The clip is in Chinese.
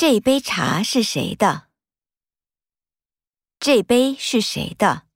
这杯茶是谁的？这杯是谁的？